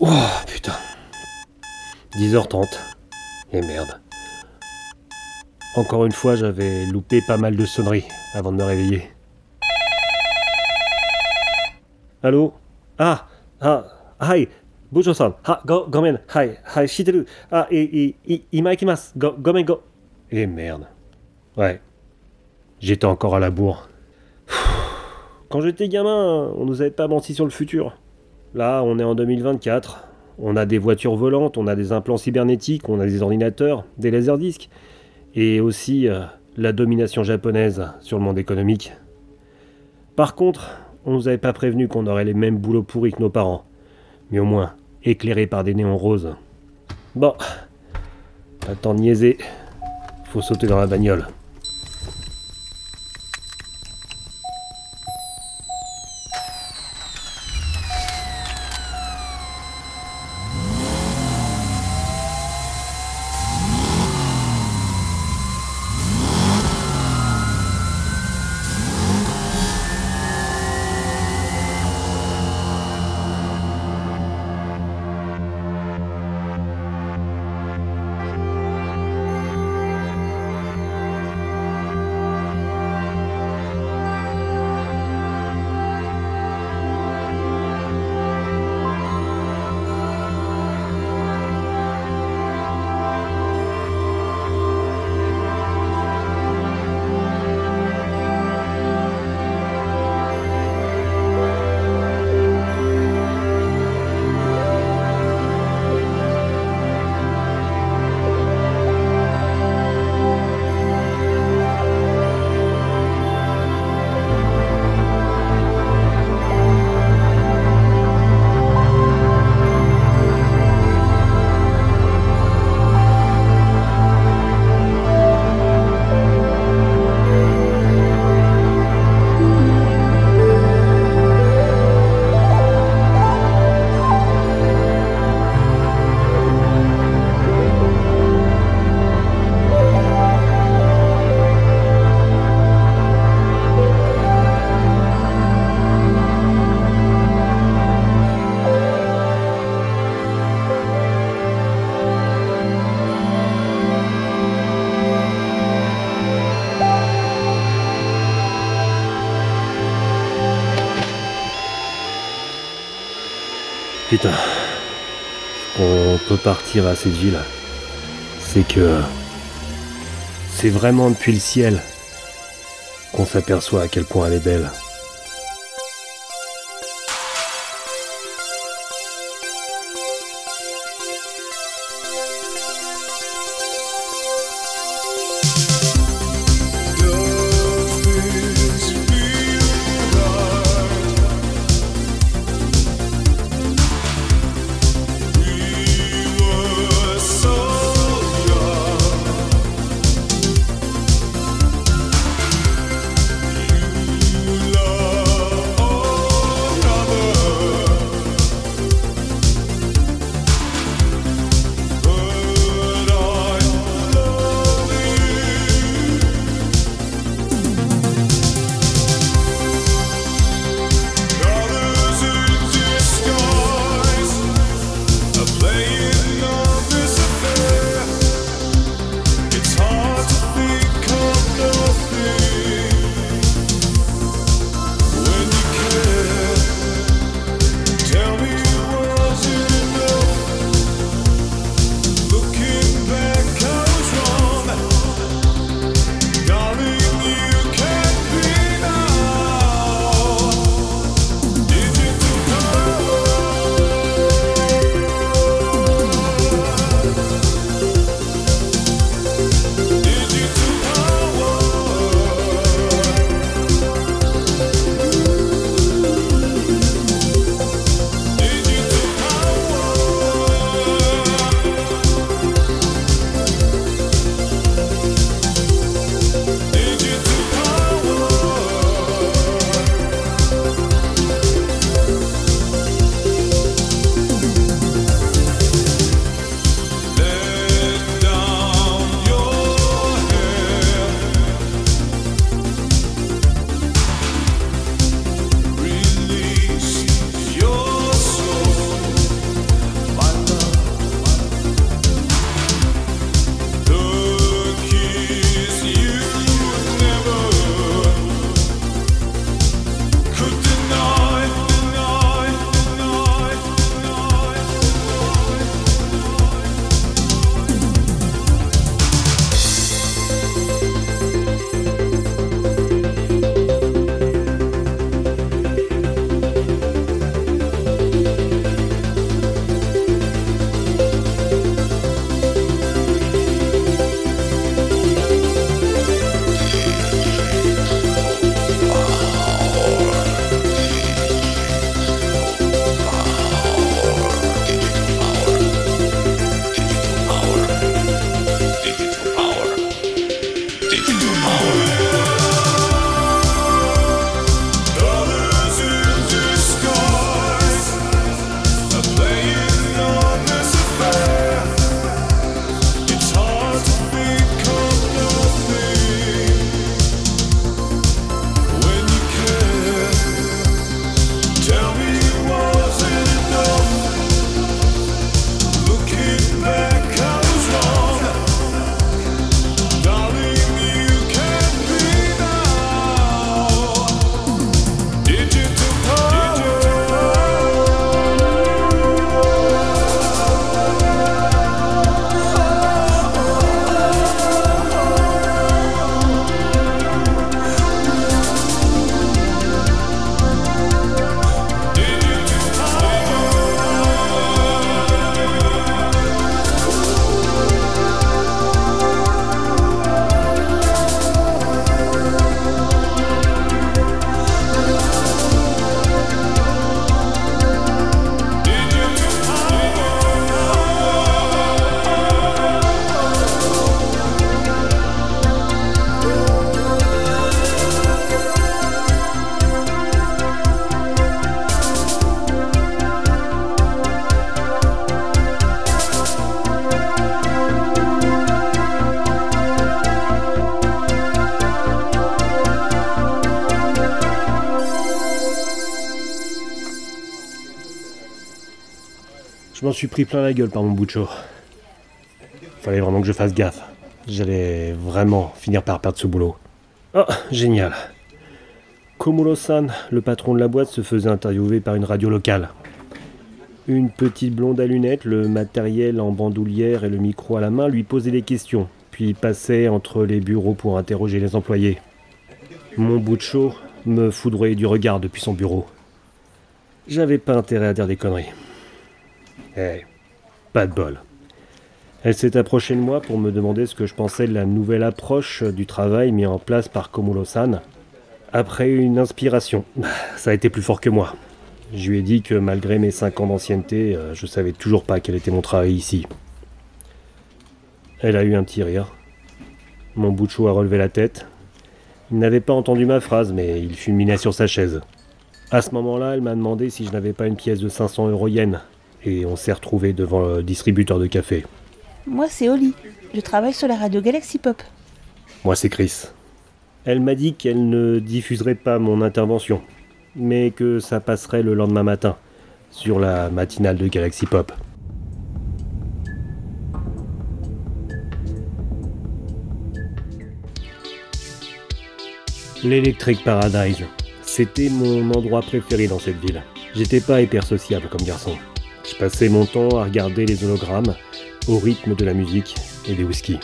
Oh putain. 10h30. Et merde. Encore une fois, j'avais loupé pas mal de sonneries avant de me réveiller. Allô? Ah Ah Hi Bujo-san Ah go, Gomen Hi Hi Shiteru Ah et Imaikimasu go, Gomen go Et merde. Ouais. J'étais encore à la bourre. Quand j'étais gamin, on nous avait pas menti sur le futur. Là, on est en 2024. On a des voitures volantes, on a des implants cybernétiques, on a des ordinateurs, des laserdiscs. Et aussi euh, la domination japonaise sur le monde économique. Par contre, on nous avait pas prévenu qu'on aurait les mêmes boulots pourris que nos parents. Mais au moins, éclairés par des néons roses. Bon. Pas niaiser. Faut sauter dans la bagnole. Putain. On peut partir à cette ville. C'est que. C'est vraiment depuis le ciel qu'on s'aperçoit à quel point elle est belle. Suis pris plein la gueule par mon chaud. Fallait vraiment que je fasse gaffe. J'allais vraiment finir par perdre ce boulot. Oh, génial. Komuro-san, le patron de la boîte, se faisait interviewer par une radio locale. Une petite blonde à lunettes, le matériel en bandoulière et le micro à la main lui posait des questions, puis passait entre les bureaux pour interroger les employés. Mon bout de chaud me foudroyait du regard depuis son bureau. J'avais pas intérêt à dire des conneries. Eh, pas de bol. Elle s'est approchée de moi pour me demander ce que je pensais de la nouvelle approche du travail mis en place par Komuro-san. Après une inspiration, ça a été plus fort que moi. Je lui ai dit que malgré mes 5 ans d'ancienneté, euh, je savais toujours pas quel était mon travail ici. Elle a eu un petit rire. Mon bout de chou a relevé la tête. Il n'avait pas entendu ma phrase, mais il fulminait sur sa chaise. À ce moment-là, elle m'a demandé si je n'avais pas une pièce de 500 euros yens, et on s'est retrouvé devant le distributeur de café. Moi, c'est Oli. Je travaille sur la radio Galaxy Pop. Moi, c'est Chris. Elle m'a dit qu'elle ne diffuserait pas mon intervention, mais que ça passerait le lendemain matin, sur la matinale de Galaxy Pop. L'Electric Paradise, c'était mon endroit préféré dans cette ville. J'étais pas hyper sociable comme garçon. Je passais mon temps à regarder les hologrammes au rythme de la musique et des whisky.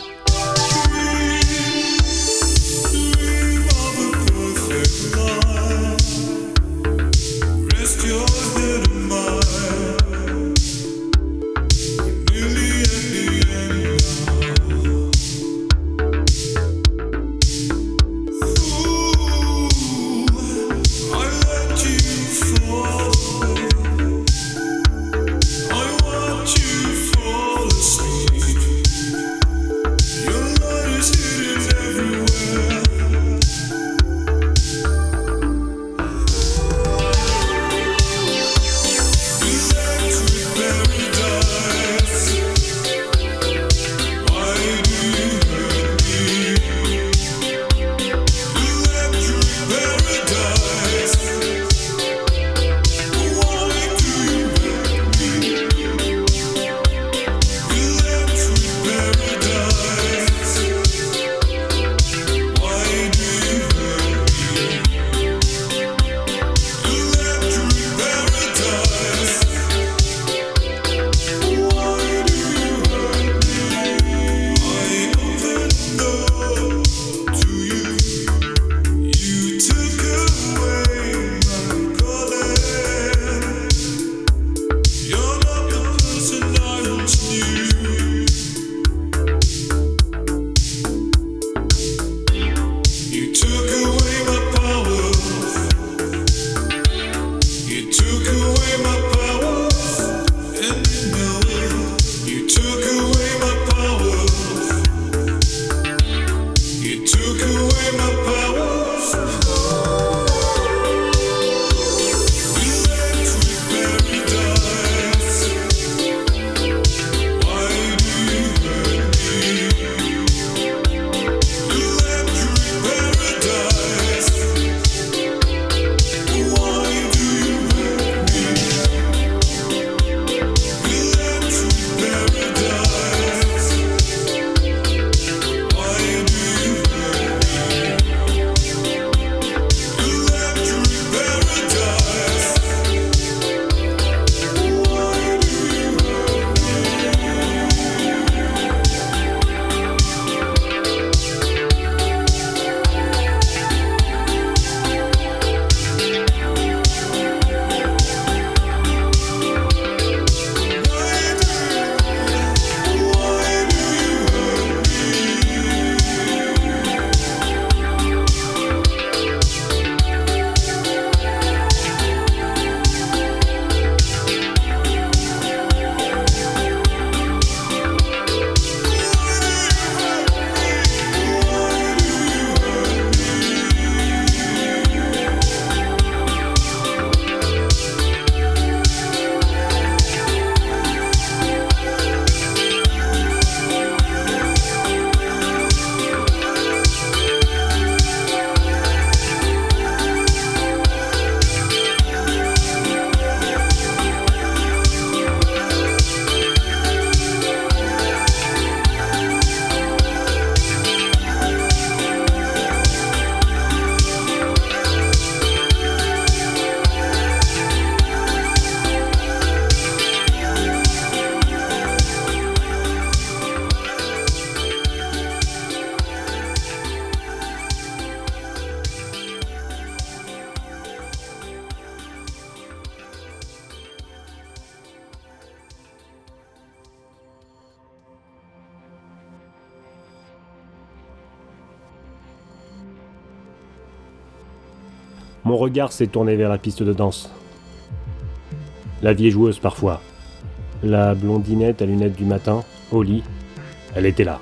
Regard s'est tourné vers la piste de danse. La vieille joueuse parfois. La blondinette à lunettes du matin, au lit, elle était là,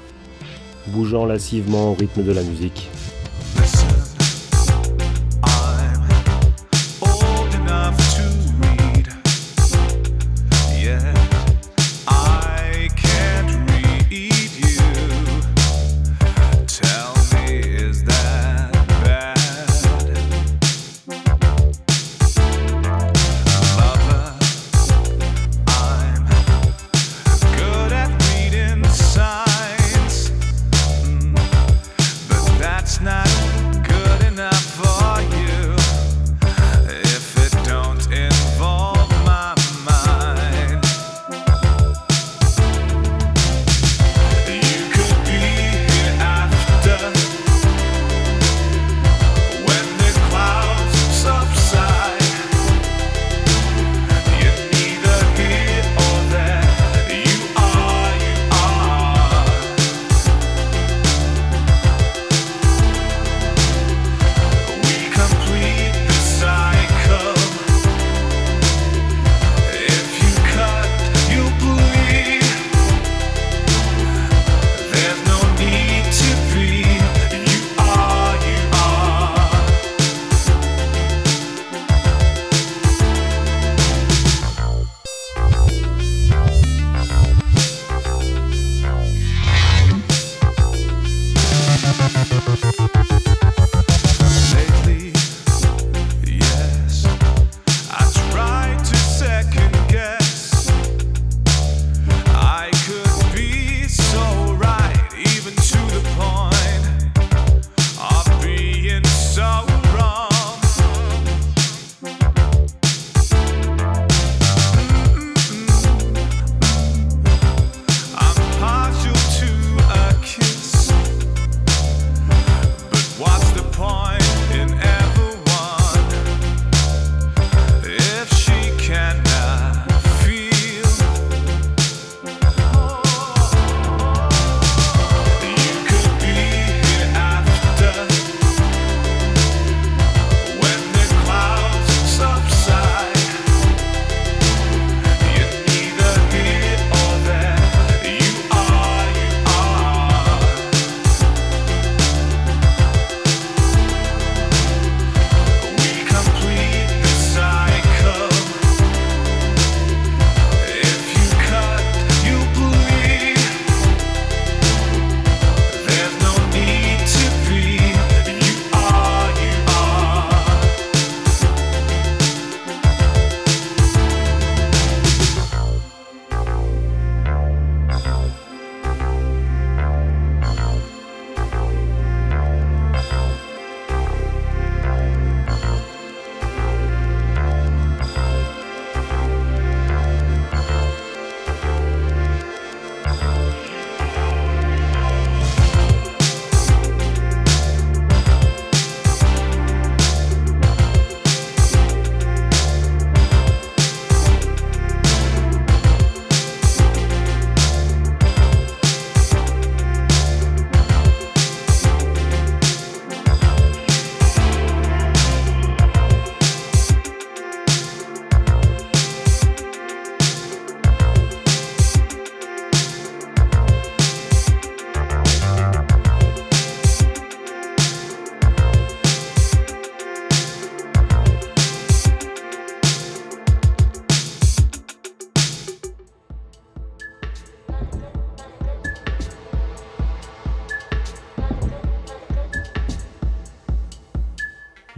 bougeant lascivement au rythme de la musique.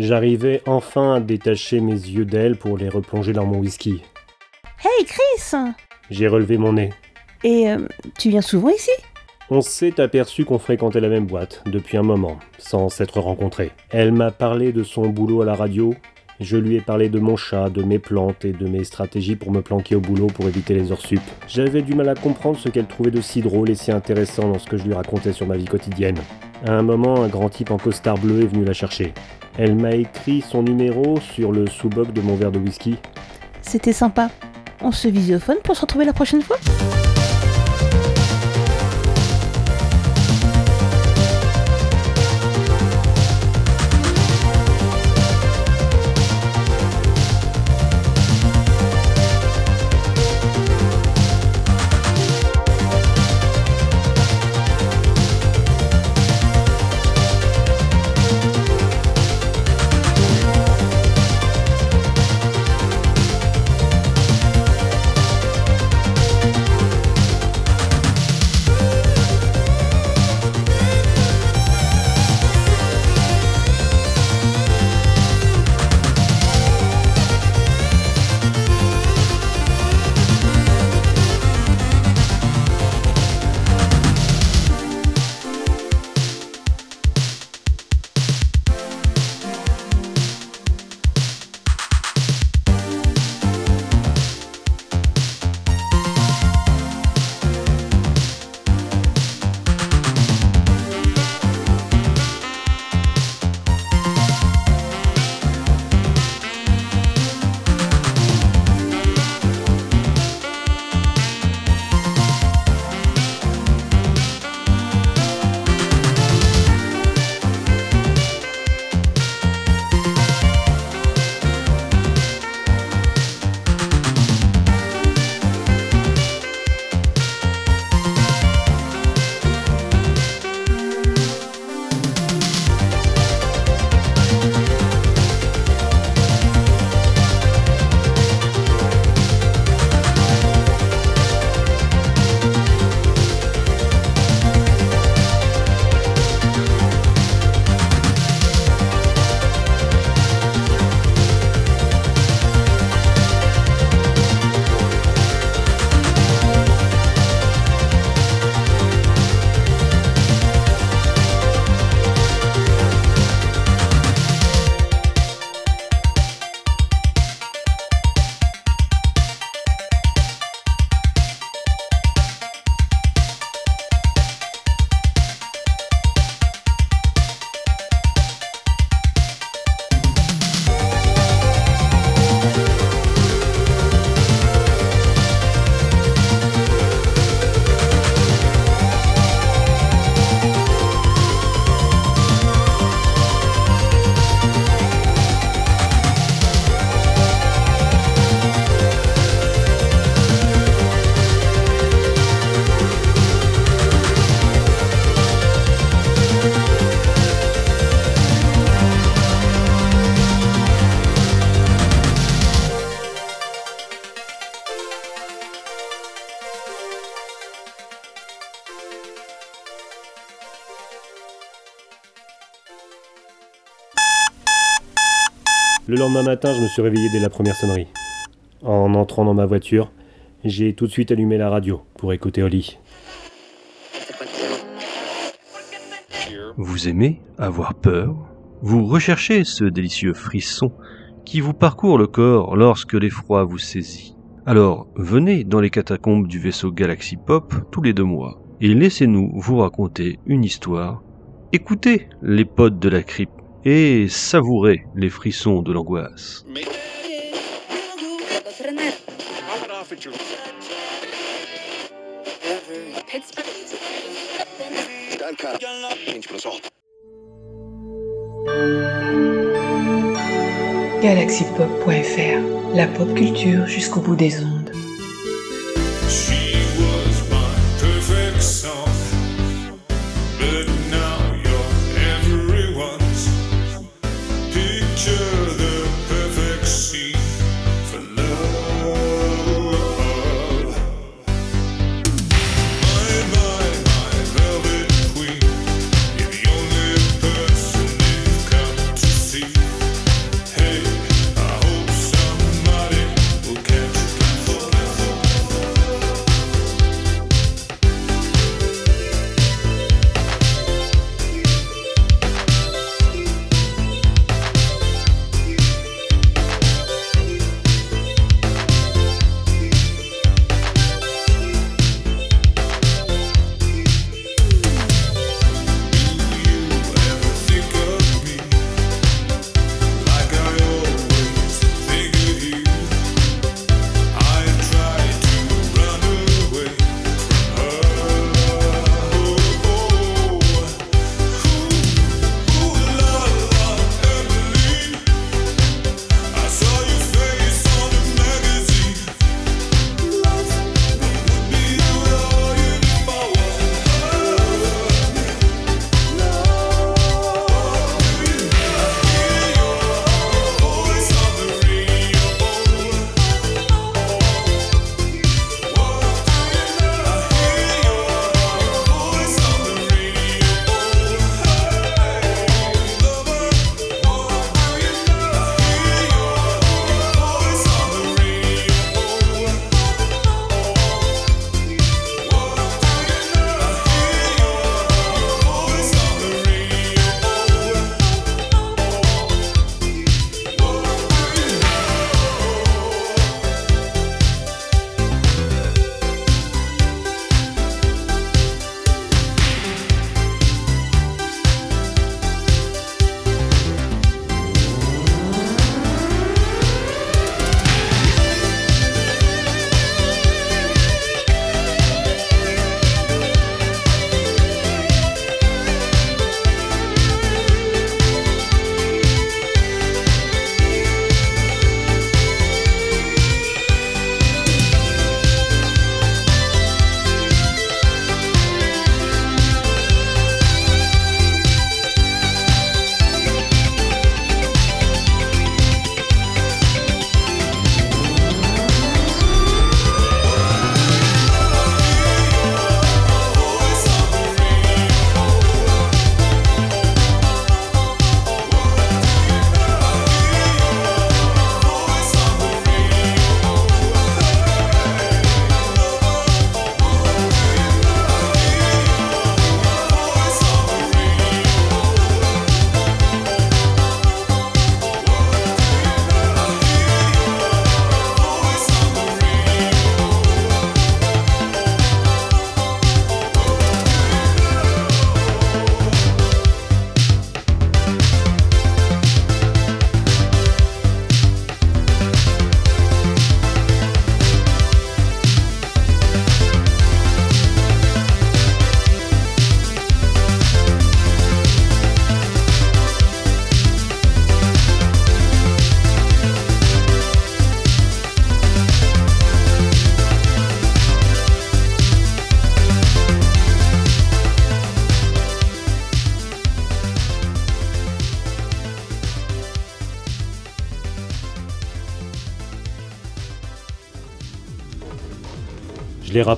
J'arrivais enfin à détacher mes yeux d'elle pour les replonger dans mon whisky. Hey Chris J'ai relevé mon nez. Et euh, tu viens souvent ici? On s'est aperçu qu'on fréquentait la même boîte depuis un moment, sans s'être rencontrés. Elle m'a parlé de son boulot à la radio. Je lui ai parlé de mon chat, de mes plantes et de mes stratégies pour me planquer au boulot pour éviter les heures sup. J'avais du mal à comprendre ce qu'elle trouvait de si drôle et si intéressant dans ce que je lui racontais sur ma vie quotidienne. À un moment, un grand type en costard bleu est venu la chercher. Elle m'a écrit son numéro sur le sous-boc de mon verre de whisky. C'était sympa. On se visiophone pour se retrouver la prochaine fois? Le lendemain matin, je me suis réveillé dès la première sonnerie. En entrant dans ma voiture, j'ai tout de suite allumé la radio pour écouter Oli. Vous aimez avoir peur? Vous recherchez ce délicieux frisson qui vous parcourt le corps lorsque l'effroi vous saisit. Alors venez dans les catacombes du vaisseau Galaxy Pop tous les deux mois et laissez-nous vous raconter une histoire. Écoutez les potes de la crypte et savourez les frissons de l'angoisse. galaxypop.fr, la pop culture jusqu'au bout des ondes.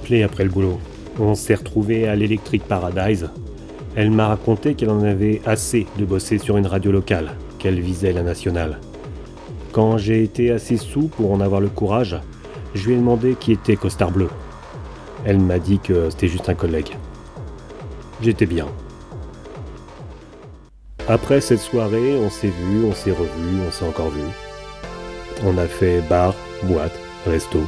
L'ai après le boulot. On s'est retrouvé à l'Electric Paradise. Elle m'a raconté qu'elle en avait assez de bosser sur une radio locale, qu'elle visait la nationale. Quand j'ai été assez sous pour en avoir le courage, je lui ai demandé qui était Costard Bleu. Elle m'a dit que c'était juste un collègue. J'étais bien. Après cette soirée, on s'est vu, on s'est revu, on s'est encore vu. On a fait bar, boîte, resto.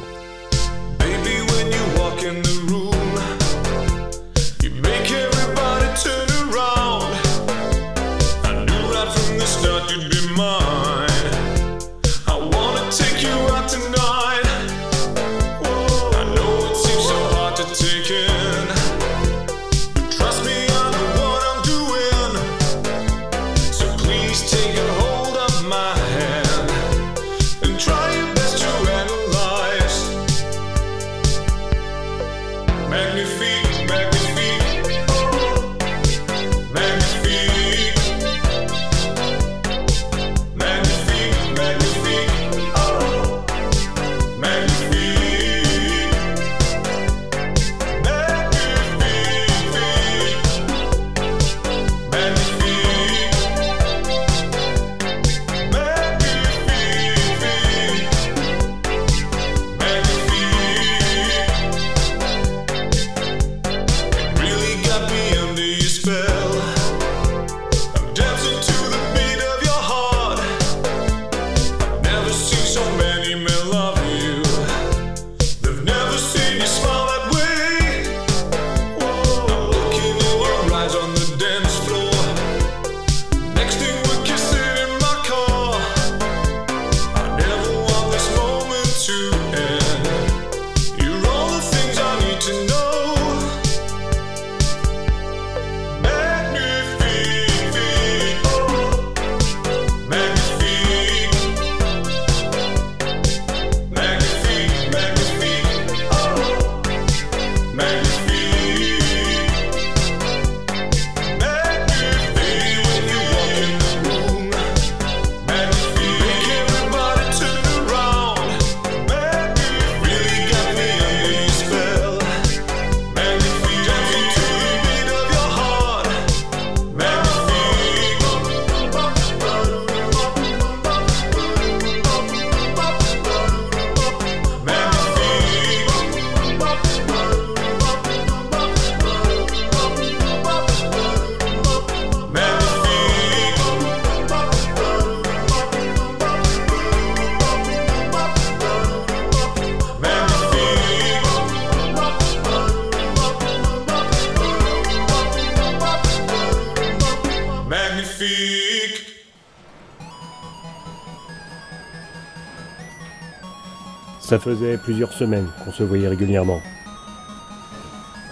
Faisait plusieurs semaines qu'on se voyait régulièrement.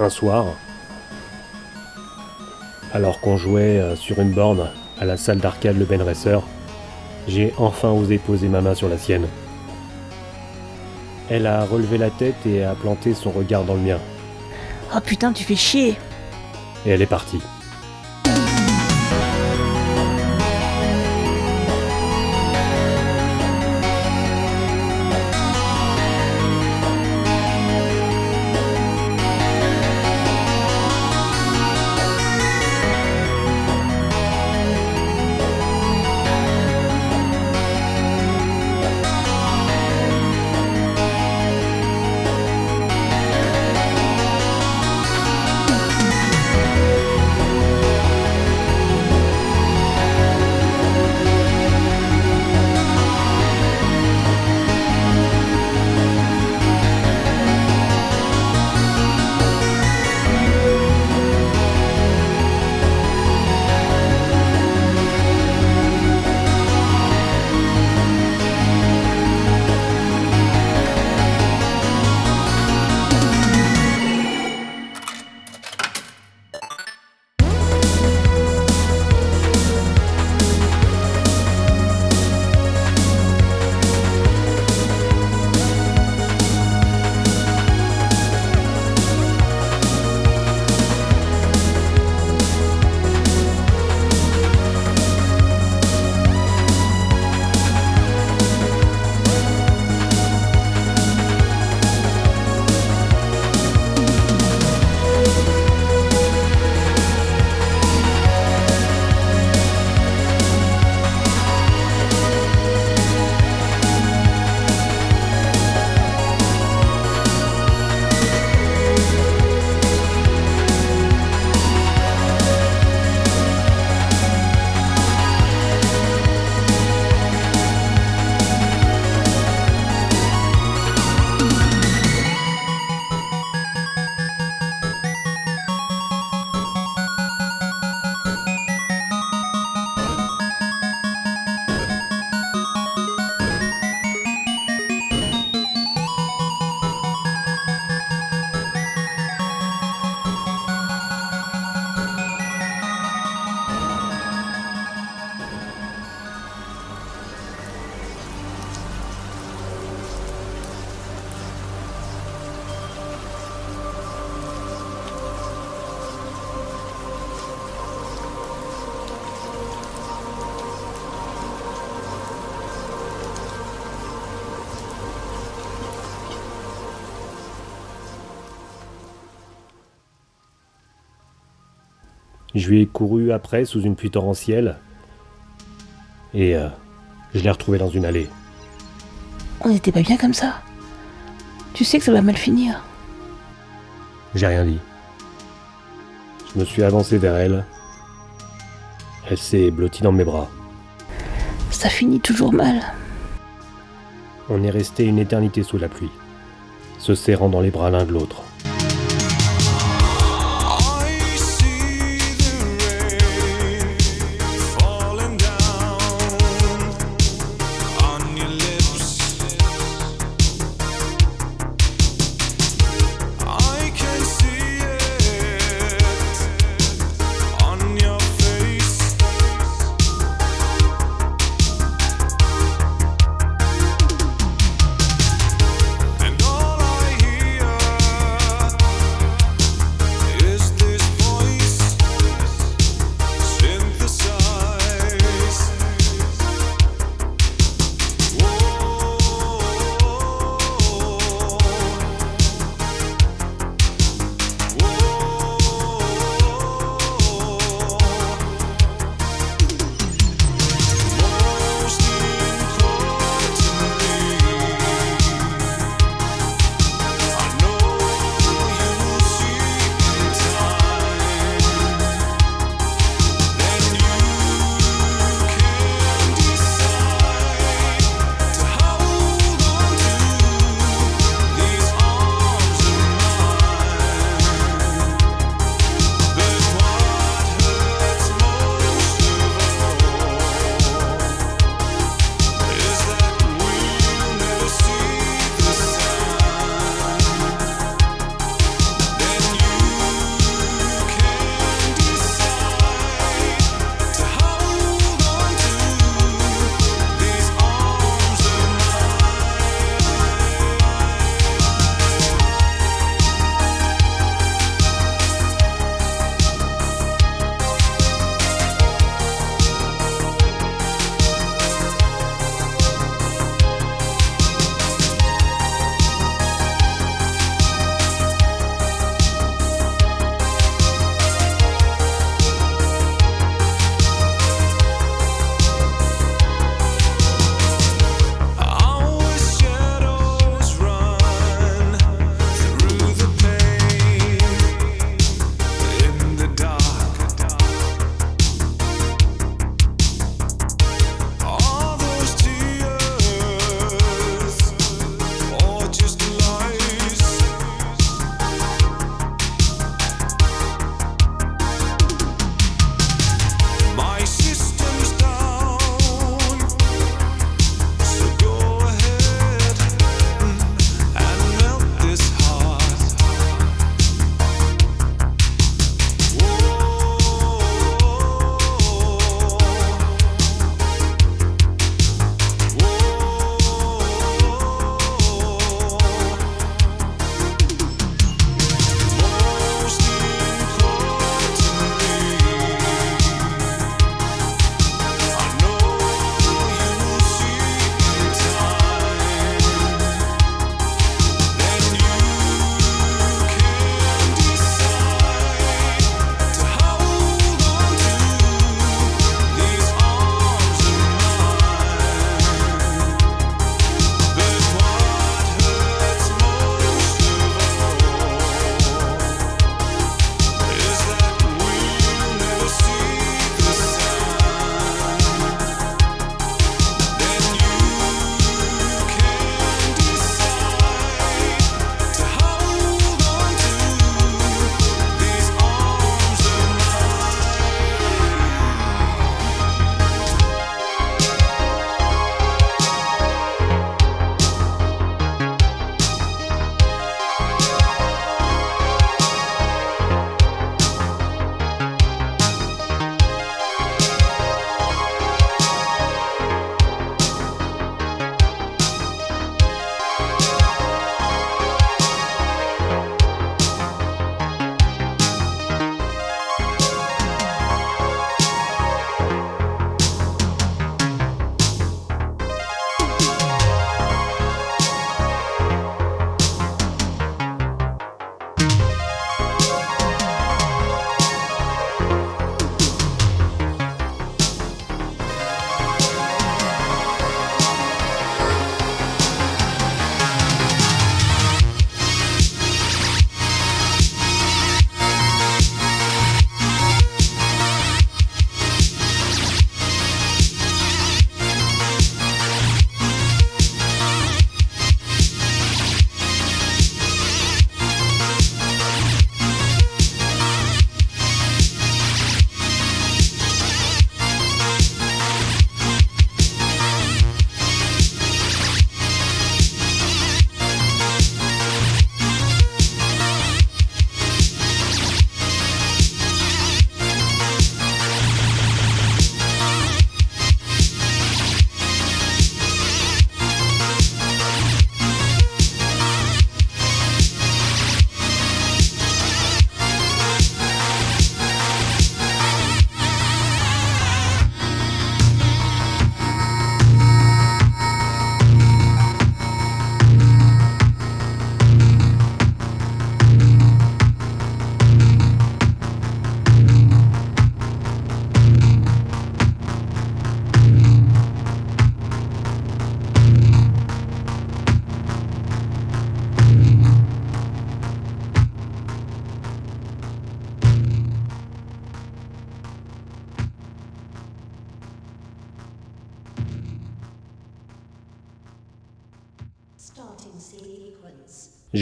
Un soir, alors qu'on jouait euh, sur une borne à la salle d'arcade Le Ben Racer, j'ai enfin osé poser ma main sur la sienne. Elle a relevé la tête et a planté son regard dans le mien. Oh putain, tu fais chier Et elle est partie. Je lui ai couru après sous une pluie torrentielle. Et euh, je l'ai retrouvé dans une allée. On n'était pas bien comme ça. Tu sais que ça va mal finir. J'ai rien dit. Je me suis avancé vers elle. Elle s'est blottie dans mes bras. Ça finit toujours mal. On est resté une éternité sous la pluie, se serrant dans les bras l'un de l'autre.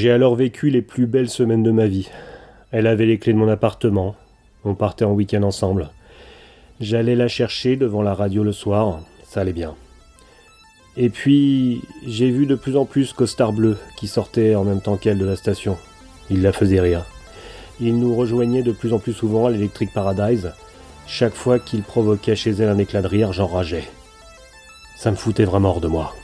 J'ai alors vécu les plus belles semaines de ma vie. Elle avait les clés de mon appartement. On partait en week-end ensemble. J'allais la chercher devant la radio le soir. Ça allait bien. Et puis, j'ai vu de plus en plus Costard Bleu qui sortait en même temps qu'elle de la station. Il la faisait rire. Il nous rejoignait de plus en plus souvent à l'Electric Paradise. Chaque fois qu'il provoquait chez elle un éclat de rire, j'enrageais. Ça me foutait vraiment hors de moi.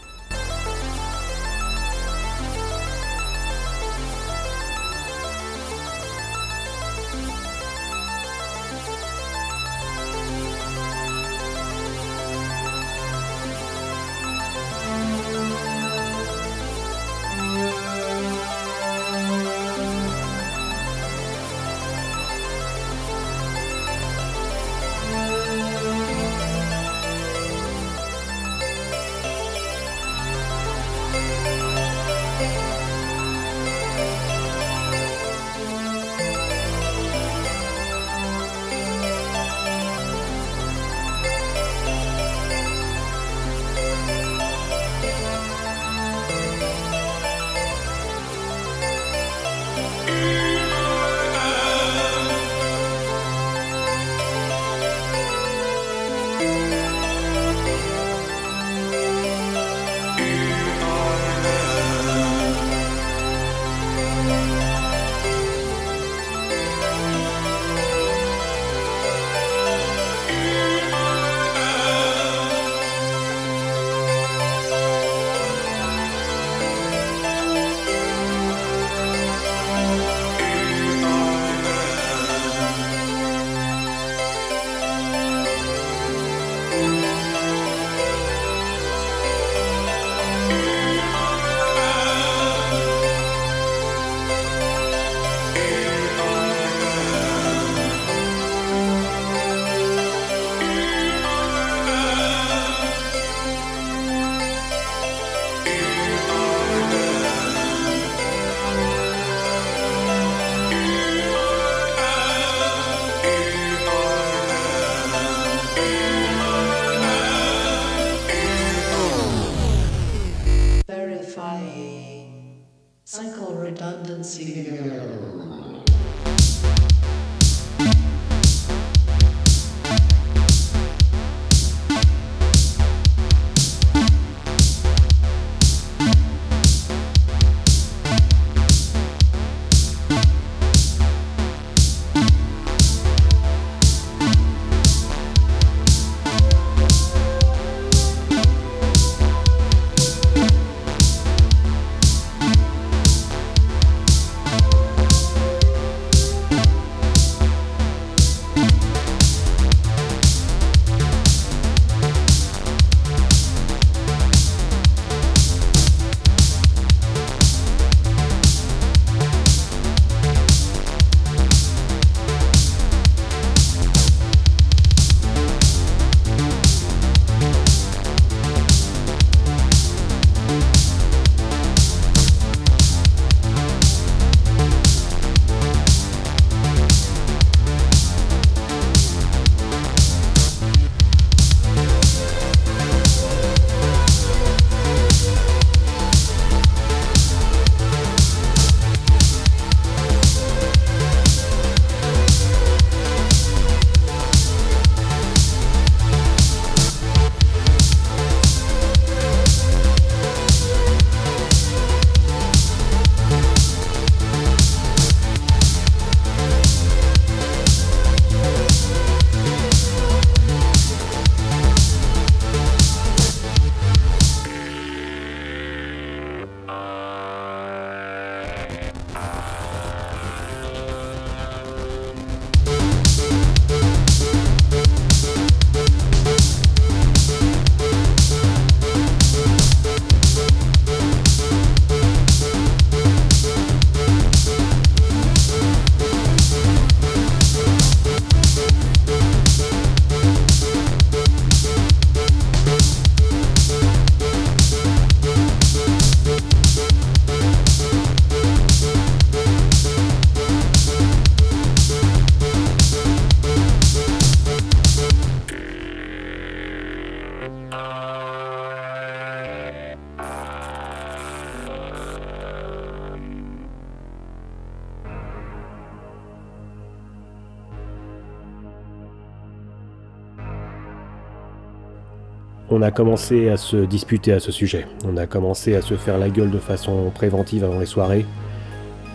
On a commencé à se disputer à ce sujet. On a commencé à se faire la gueule de façon préventive avant les soirées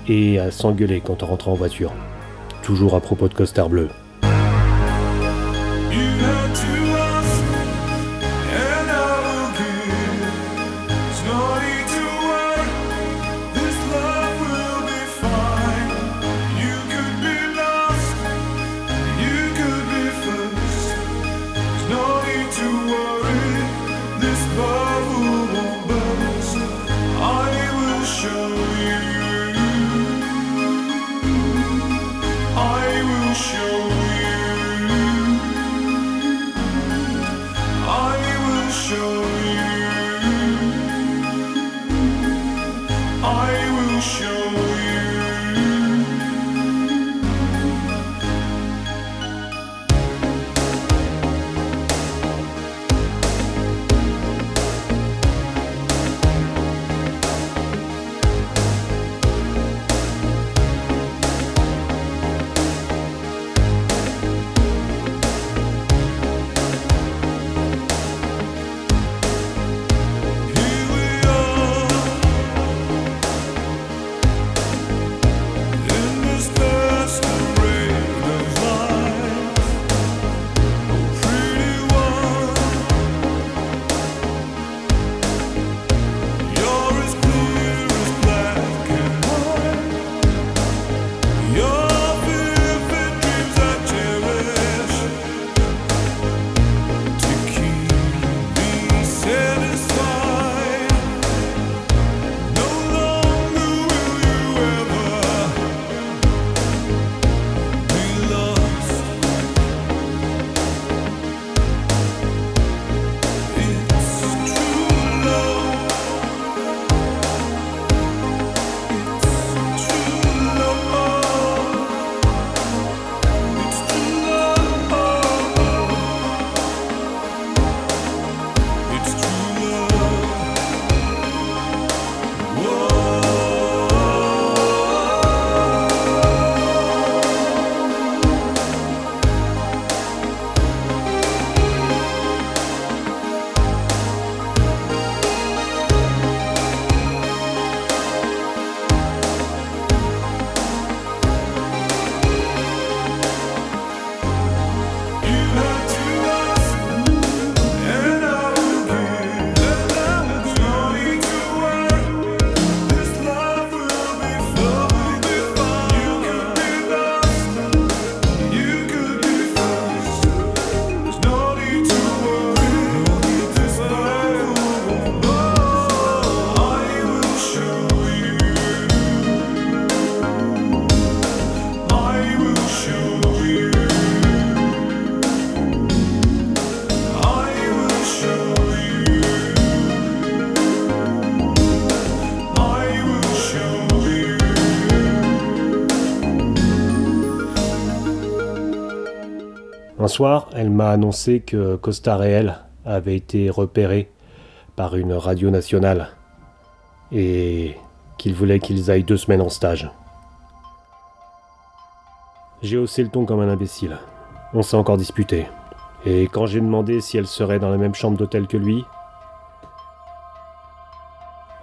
et à s'engueuler quand on rentrait en voiture. Toujours à propos de costard bleu. Elle m'a annoncé que Costa Réel avait été repéré par une radio nationale et qu'il voulait qu'ils aillent deux semaines en stage. J'ai haussé le ton comme un imbécile. On s'est encore disputé. Et quand j'ai demandé si elle serait dans la même chambre d'hôtel que lui,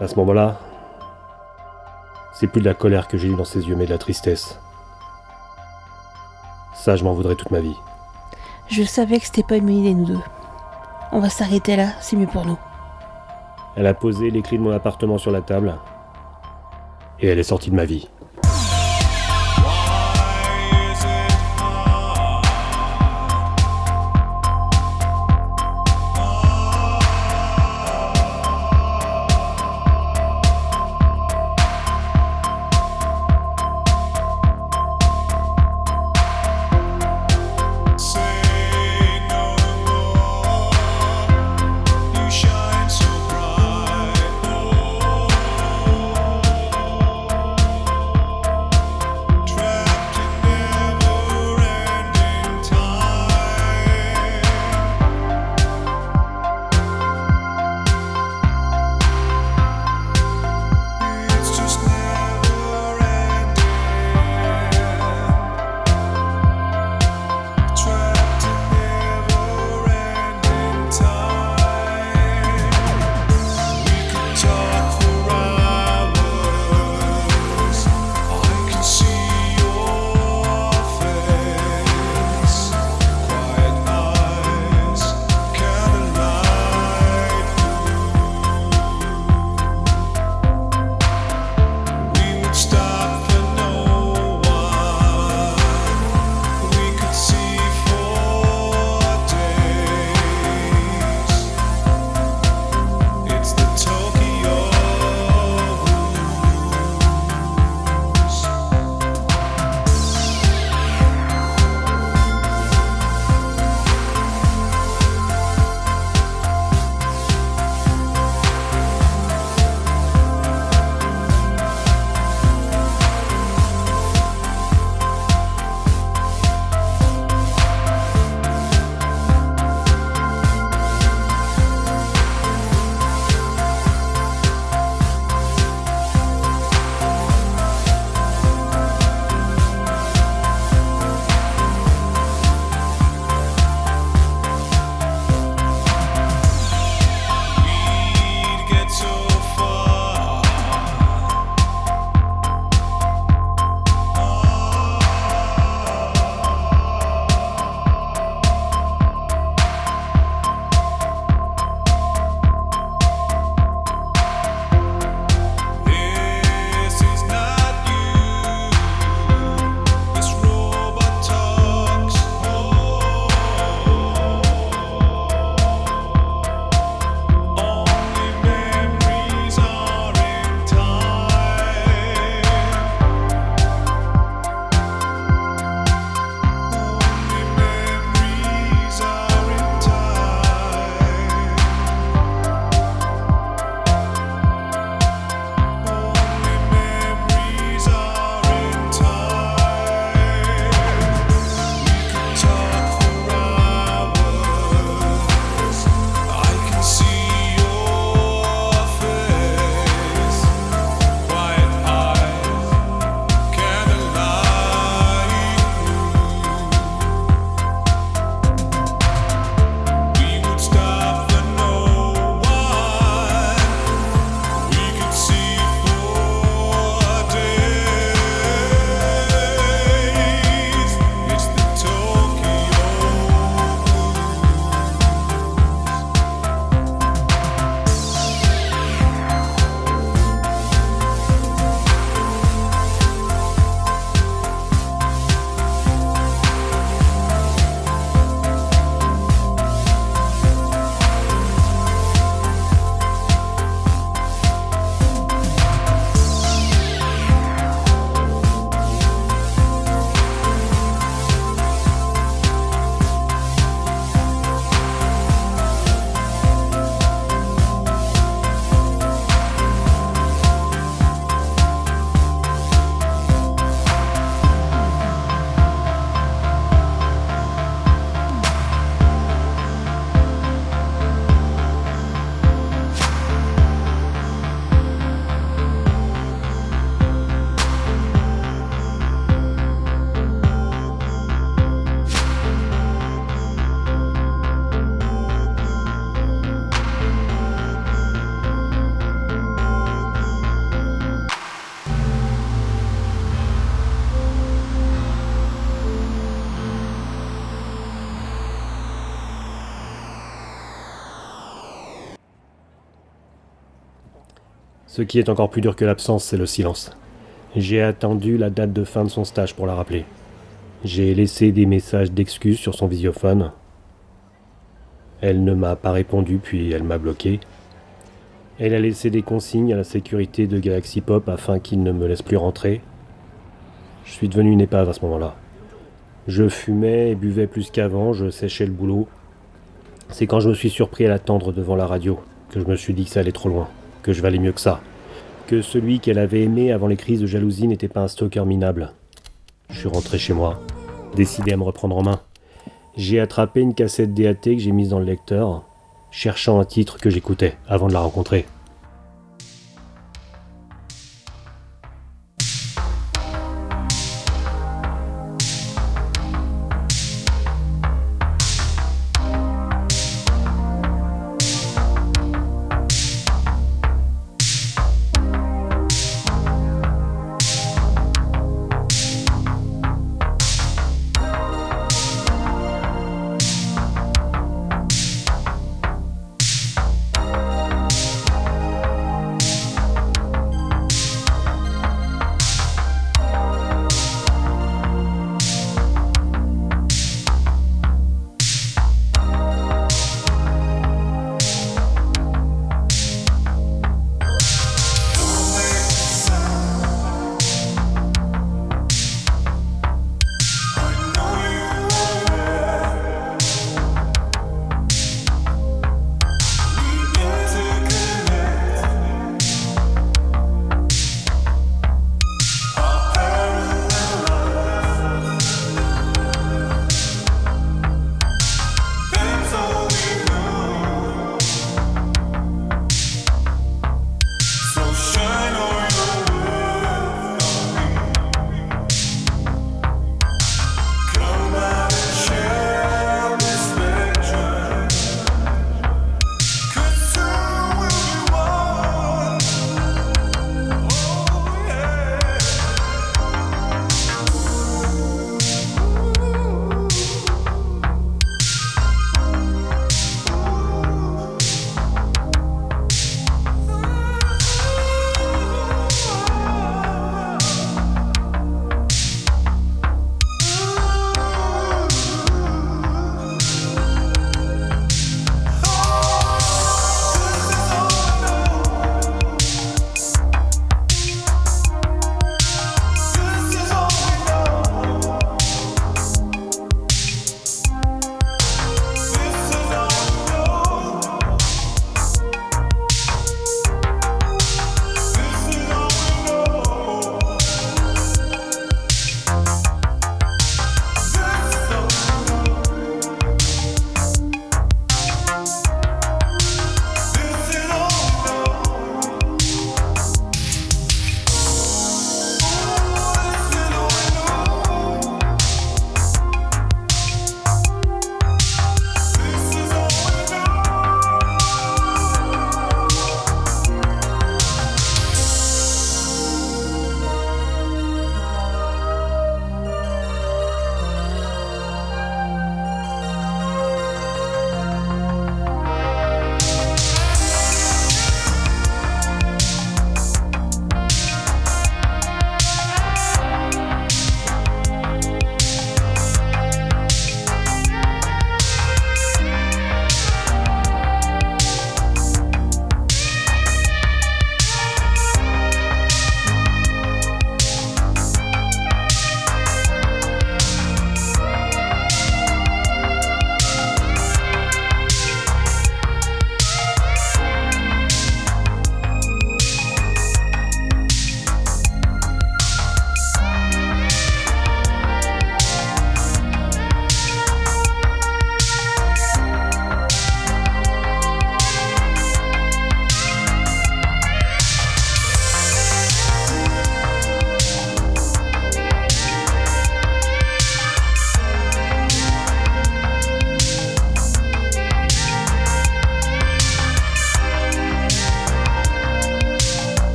à ce moment-là, c'est plus de la colère que j'ai eu dans ses yeux, mais de la tristesse. Ça, je m'en voudrais toute ma vie. Je savais que c'était pas une bonne idée, nous deux. On va s'arrêter là, c'est mieux pour nous. Elle a posé les clés de mon appartement sur la table. Et elle est sortie de ma vie. Ce qui est encore plus dur que l'absence, c'est le silence. J'ai attendu la date de fin de son stage pour la rappeler. J'ai laissé des messages d'excuses sur son visiophone. Elle ne m'a pas répondu, puis elle m'a bloqué. Elle a laissé des consignes à la sécurité de Galaxy Pop afin qu'il ne me laisse plus rentrer. Je suis devenu une épave à ce moment-là. Je fumais et buvais plus qu'avant, je séchais le boulot. C'est quand je me suis surpris à l'attendre devant la radio que je me suis dit que ça allait trop loin, que je valais mieux que ça, que celui qu'elle avait aimé avant les crises de jalousie n'était pas un stalker minable. Je suis rentré chez moi, décidé à me reprendre en main. J'ai attrapé une cassette DAT que j'ai mise dans le lecteur, cherchant un titre que j'écoutais avant de la rencontrer.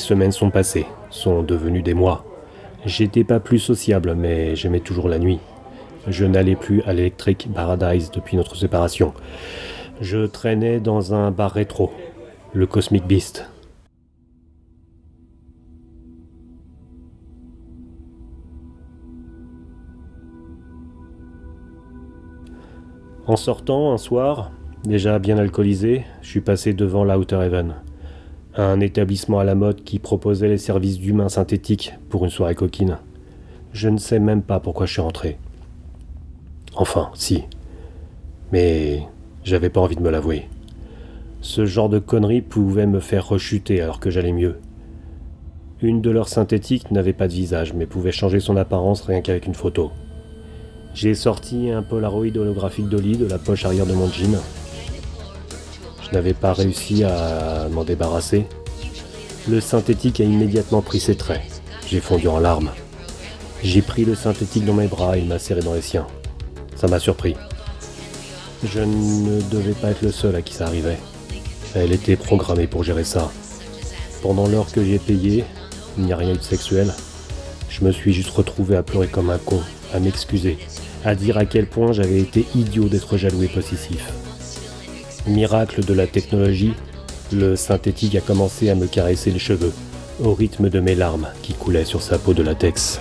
Semaines sont passées, sont devenues des mois. J'étais pas plus sociable, mais j'aimais toujours la nuit. Je n'allais plus à l'Electric Paradise depuis notre séparation. Je traînais dans un bar rétro, le Cosmic Beast. En sortant un soir, déjà bien alcoolisé, je suis passé devant l'Outer Heaven, un établissement à la mode qui proposait les services d'humains synthétiques pour une soirée coquine. Je ne sais même pas pourquoi je suis rentré. Enfin, si. Mais j'avais pas envie de me l'avouer. Ce genre de conneries pouvait me faire rechuter alors que j'allais mieux. Une de leurs synthétiques n'avait pas de visage, mais pouvait changer son apparence rien qu'avec une photo. J'ai sorti un Polaroid holographique d'Oli de la poche arrière de mon jean. Je n'avais pas réussi à m'en débarrasser. Le synthétique a immédiatement pris ses traits. J'ai fondu en larmes. J'ai pris le synthétique dans mes bras et il m'a serré dans les siens. Ça m'a surpris. Je ne devais pas être le seul à qui ça arrivait. Elle était programmée pour gérer ça. Pendant l'heure que j'ai payé, il n'y a rien eu de sexuel. Je me suis juste retrouvé à pleurer comme un con, à m'excuser, à dire à quel point j'avais été idiot d'être jaloux et possessif. Miracle de la technologie, le synthétique a commencé à me caresser les cheveux, au rythme de mes larmes qui coulaient sur sa peau de latex.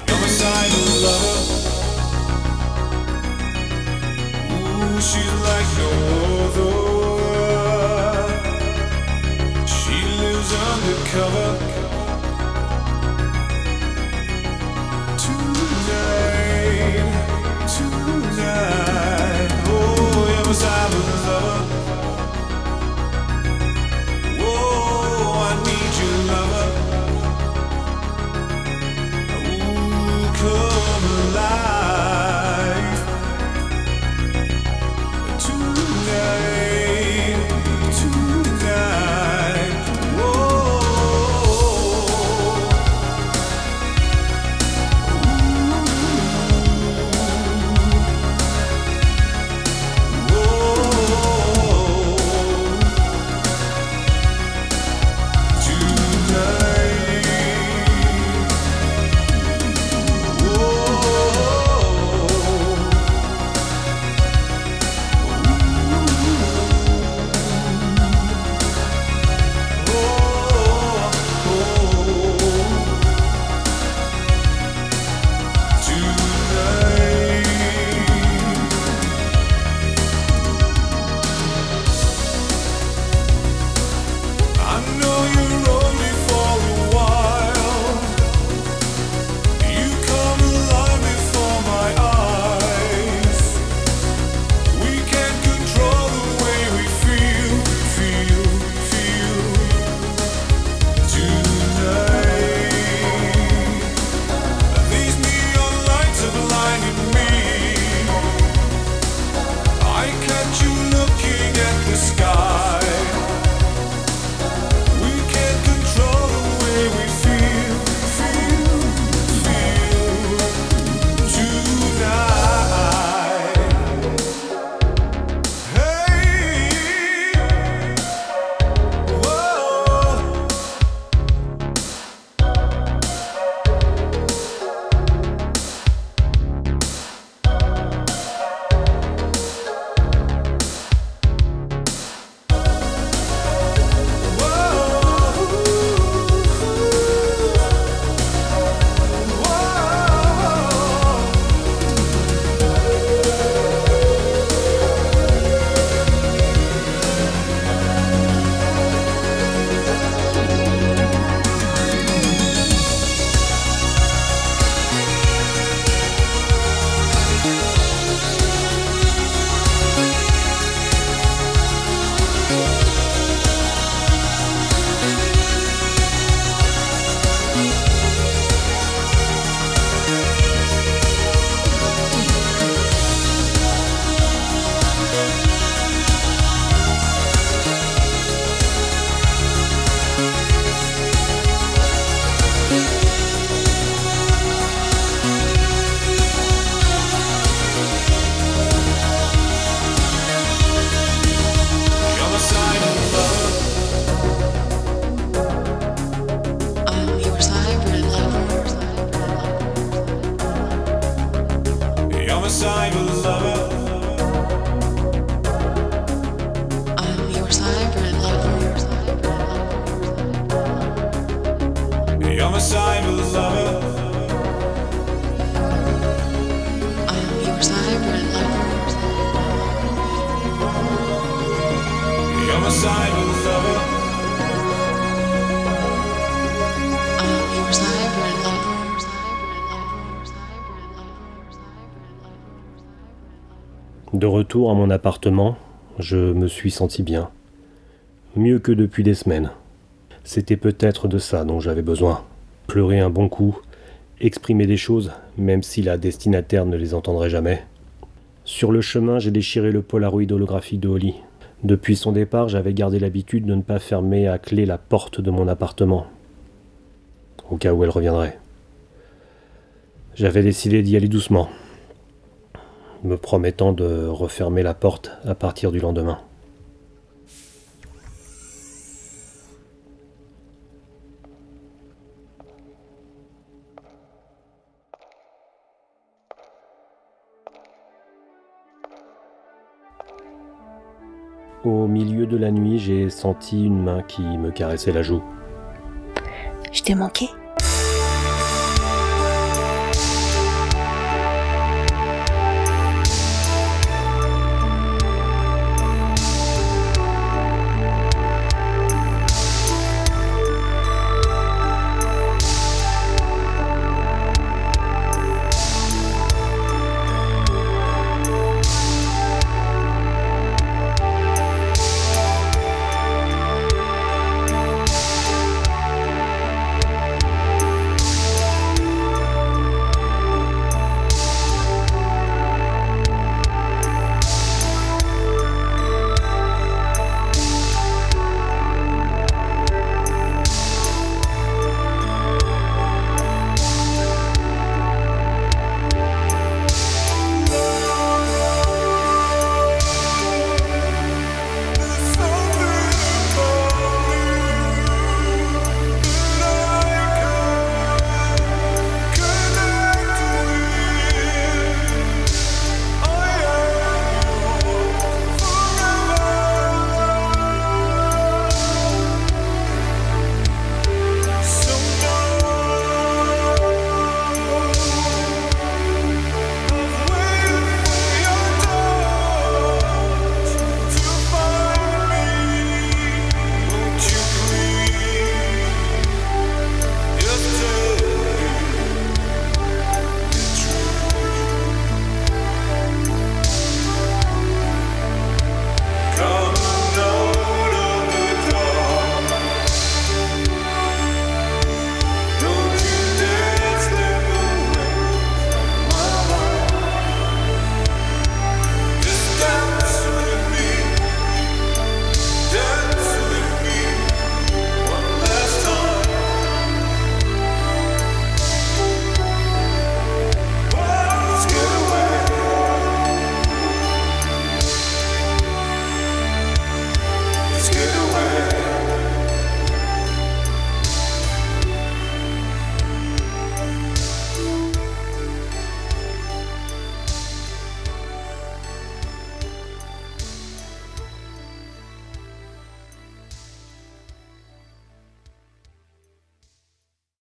Retour à mon appartement, je me suis senti bien. Mieux que depuis des semaines. C'était peut-être de ça dont j'avais besoin. Pleurer un bon coup, exprimer des choses, même si la destinataire ne les entendrait jamais. Sur le chemin, j'ai déchiré le polaroid holographique de Holly. Depuis son départ, j'avais gardé l'habitude de ne pas fermer à clé la porte de mon appartement, au cas où elle reviendrait. J'avais décidé d'y aller doucement, me promettant de refermer la porte à partir du lendemain. Au milieu de la nuit, j'ai senti une main qui me caressait la joue. Je t'ai manqué?